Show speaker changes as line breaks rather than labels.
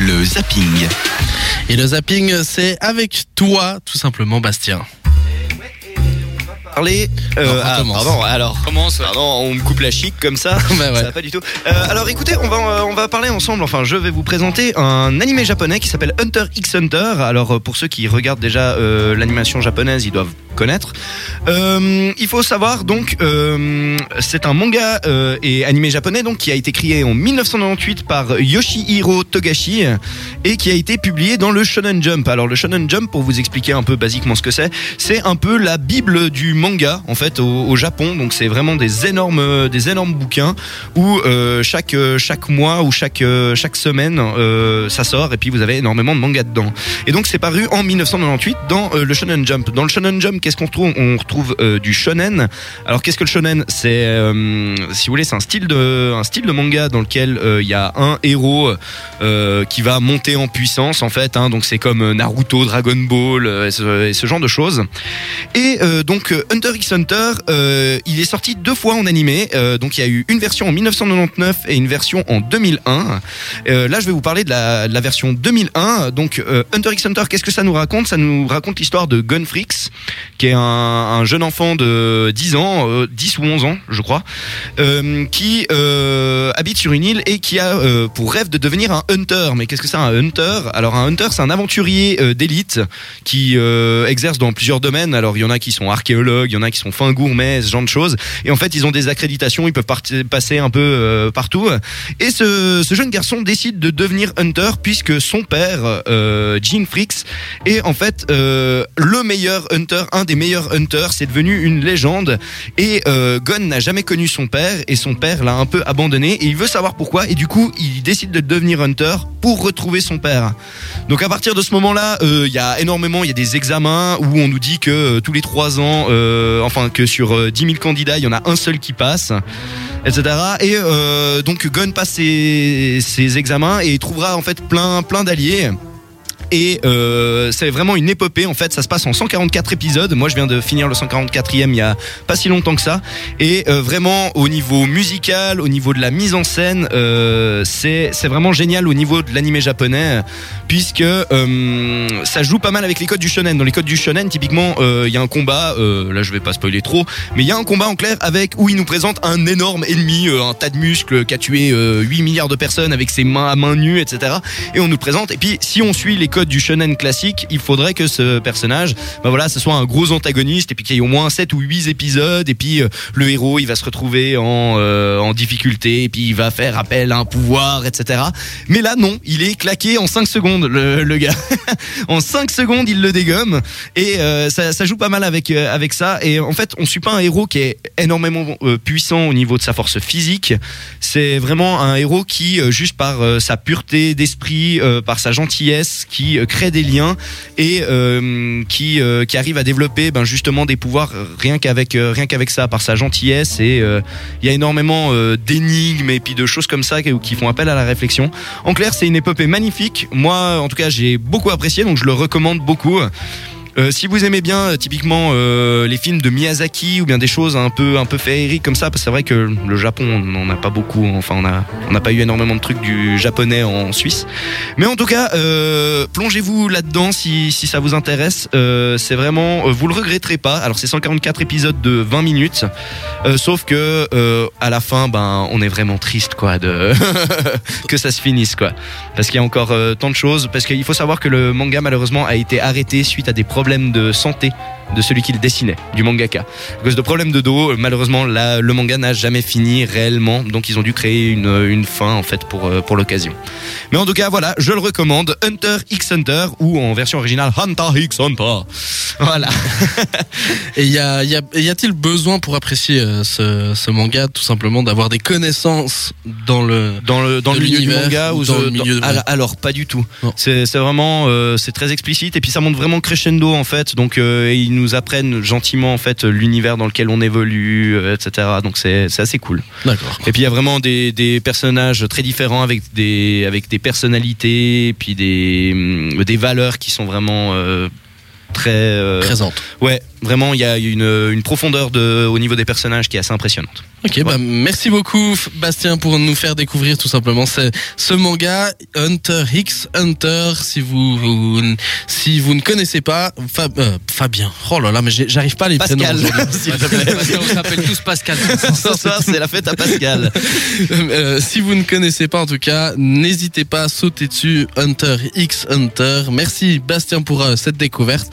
le zapping.
Et le zapping, c'est avec toi, tout simplement, Bastien.
Parler. Euh, ah, pardon, alors.
Commence.
Pardon, on me coupe la chic comme ça.
Bah ouais.
Ça va pas du tout. Euh, alors écoutez, on va, euh, on va parler ensemble, enfin je vais vous présenter un animé japonais qui s'appelle Hunter x Hunter. Alors pour ceux qui regardent déjà euh, l'animation japonaise, ils doivent Euh, il faut savoir donc, euh, c'est un manga euh, et animé japonais donc qui a été créé en 1998 par Yoshihiro Togashi et qui a été publié dans le Shonen Jump. Alors le Shonen Jump, pour vous expliquer un peu basiquement ce que c'est, c'est un peu la bible du manga en fait au, au Japon. Donc c'est vraiment des énormes, des énormes bouquins où chaque chaque mois ou chaque chaque semaine ça sort et puis vous avez énormément de mangas dedans. Et donc c'est paru en 1998 dans le Shonen Jump. Dans le Shonen Jump, qu'est-ce qu'on retrouve? On retrouve euh, du shonen. Alors qu'est-ce que le shonen? C'est euh, si vous voulez, c'est un style de un style de manga dans lequel euh, il y a un héros qui va monter en puissance en fait. hein. donc c'est comme Naruto, Dragon Ball et, ce, genre de choses. Et donc Hunter x Hunter, il est sorti deux fois en animé. Donc il y a eu une version en 1999 et une version en 2001. Euh, là, je vais vous parler de la, de la version 2001. Donc Hunter x Hunter, qu'est-ce que ça nous raconte? Ça nous raconte l'histoire de Gunfrix, qui est un, un jeune enfant de 10 ans, euh, 10 ou 11 ans, je crois, euh, qui euh, habite sur une île et qui a euh, pour rêve de devenir un hunter. Mais qu'est-ce que c'est un hunter? Alors un hunter, c'est un aventurier d'élite qui exerce dans plusieurs domaines. Alors il y en a qui sont archéologues, il y en a qui sont fins gourmets, ce genre de choses. Et en fait, ils ont des accréditations, ils peuvent passer un peu partout. Et ce, jeune garçon décide de devenir hunter puisque son père, Gene Frix, est en fait le meilleur hunter, un des meilleurs hunters. C'est devenu une légende. Et euh, Gon n'a jamais connu son père et son père l'a un peu abandonné et il veut savoir pourquoi. Et du coup, il décide de devenir hunter pour retrouver son père. Donc à partir de ce moment-là, euh, il y a énormément, il y a des examens où on nous dit que euh, tous les trois ans, euh, enfin que sur euh, 10 000 candidats, il y en a un seul qui passe, etc. Et donc Gon passe ses, ses examens et il trouvera en fait plein plein d'alliés. Et euh, c'est vraiment une épopée en fait, ça se passe en 144 épisodes. Moi je viens de finir le 144e il y a pas si longtemps que ça. Et euh, vraiment au niveau musical, au niveau de la mise en scène, euh, c'est vraiment génial au niveau de l'animé japonais puisque euh, ça joue pas mal avec les codes du shonen. Dans les codes du shonen, typiquement, il y a un combat, là je vais pas spoiler trop, mais il y a un combat en clair avec où il nous présente un énorme ennemi, un tas de muscles qui a tué euh, 8 milliards de personnes avec ses mains à main nues, etc. Et on nous présente. Et puis si on suit les codes du shonen classique, il faudrait que ce personnage, bah voilà, ce soit un gros antagoniste et puis qu'il y ait au moins 7 ou 8 épisodes et puis euh, le héros il va se retrouver en, euh, en difficulté et puis il va faire appel à un pouvoir, etc. Mais là non, il est claqué en 5 secondes le, le gars. en 5 secondes il le dégomme et euh, ça, ça joue pas mal avec, avec ça et en fait on suit pas un héros qui est énormément puissant au niveau de sa force physique, c'est vraiment un héros qui juste par sa pureté d'esprit, par sa gentillesse, qui euh, crée des liens et euh, qui euh, qui arrive à développer ben justement des pouvoirs rien qu'avec ça, par sa gentillesse et il y a énormément d'énigmes et puis de choses comme ça qui font appel à la réflexion. En clair, c'est une épopée magnifique. Moi, en tout cas, j'ai beaucoup apprécié, donc je le recommande beaucoup. Euh, si vous aimez bien euh, typiquement euh, les films de Miyazaki ou bien des choses un peu un peu féeriques comme ça, parce que c'est vrai que le Japon on n'en a pas beaucoup, enfin on a on n'a pas eu énormément de trucs du japonais en Suisse. Mais en tout cas, plongez-vous là-dedans si, si ça vous intéresse. C'est vraiment, vous le regretterez pas. Alors c'est 144 épisodes de 20 minutes, sauf que à la fin, ben on est vraiment triste quoi de que ça se finisse quoi, parce qu'il y a encore tant de choses. Parce qu'il faut savoir que le manga malheureusement a été arrêté suite à des problèmes de santé de celui qui le dessinait, du mangaka. À cause de problèmes de dos, euh, malheureusement, le manga n'a jamais fini réellement, donc ils ont dû créer une, une fin en fait euh, pour l'occasion. Mais en tout cas, voilà, je le recommande, Hunter x Hunter, ou en version originale, Hunter x Hunter. Voilà.
Et y a, y a, y a-t-il besoin pour apprécier euh, ce, ce manga, tout simplement, d'avoir des connaissances dans le
Dans le, dans
De
le milieu du manga
ou
ou
dans
ce-
le milieu de-
alors, alors, pas du tout.
Non.
C'est c'est vraiment, euh, c'est très explicite et puis ça monte vraiment crescendo en fait. Donc euh, ils nous apprennent gentiment en fait l'univers dans lequel on évolue, euh, etc. Donc c'est c'est assez cool.
D'accord.
Et puis il y a vraiment des, des personnages très différents avec des avec des personnalités, et puis des hum, des valeurs qui sont vraiment euh, très euh,
Présente.
ouais vraiment il y a une, une profondeur de au niveau des personnages qui est assez impressionnante.
Ok, bah merci beaucoup Bastien pour nous faire découvrir tout simplement ce, ce manga Hunter X Hunter. Si vous, vous- si vous ne connaissez pas Fab- euh, Fabien. Oh là là, mais j'arrive pas à les
Pascal.
Parce qu'on s'appelle tous Pascal.
Ce soir c'est la fête à Pascal.
Euh, si vous ne connaissez pas en tout cas, n'hésitez pas à sauter dessus Hunter X Hunter. Merci Bastien pour euh, cette découverte.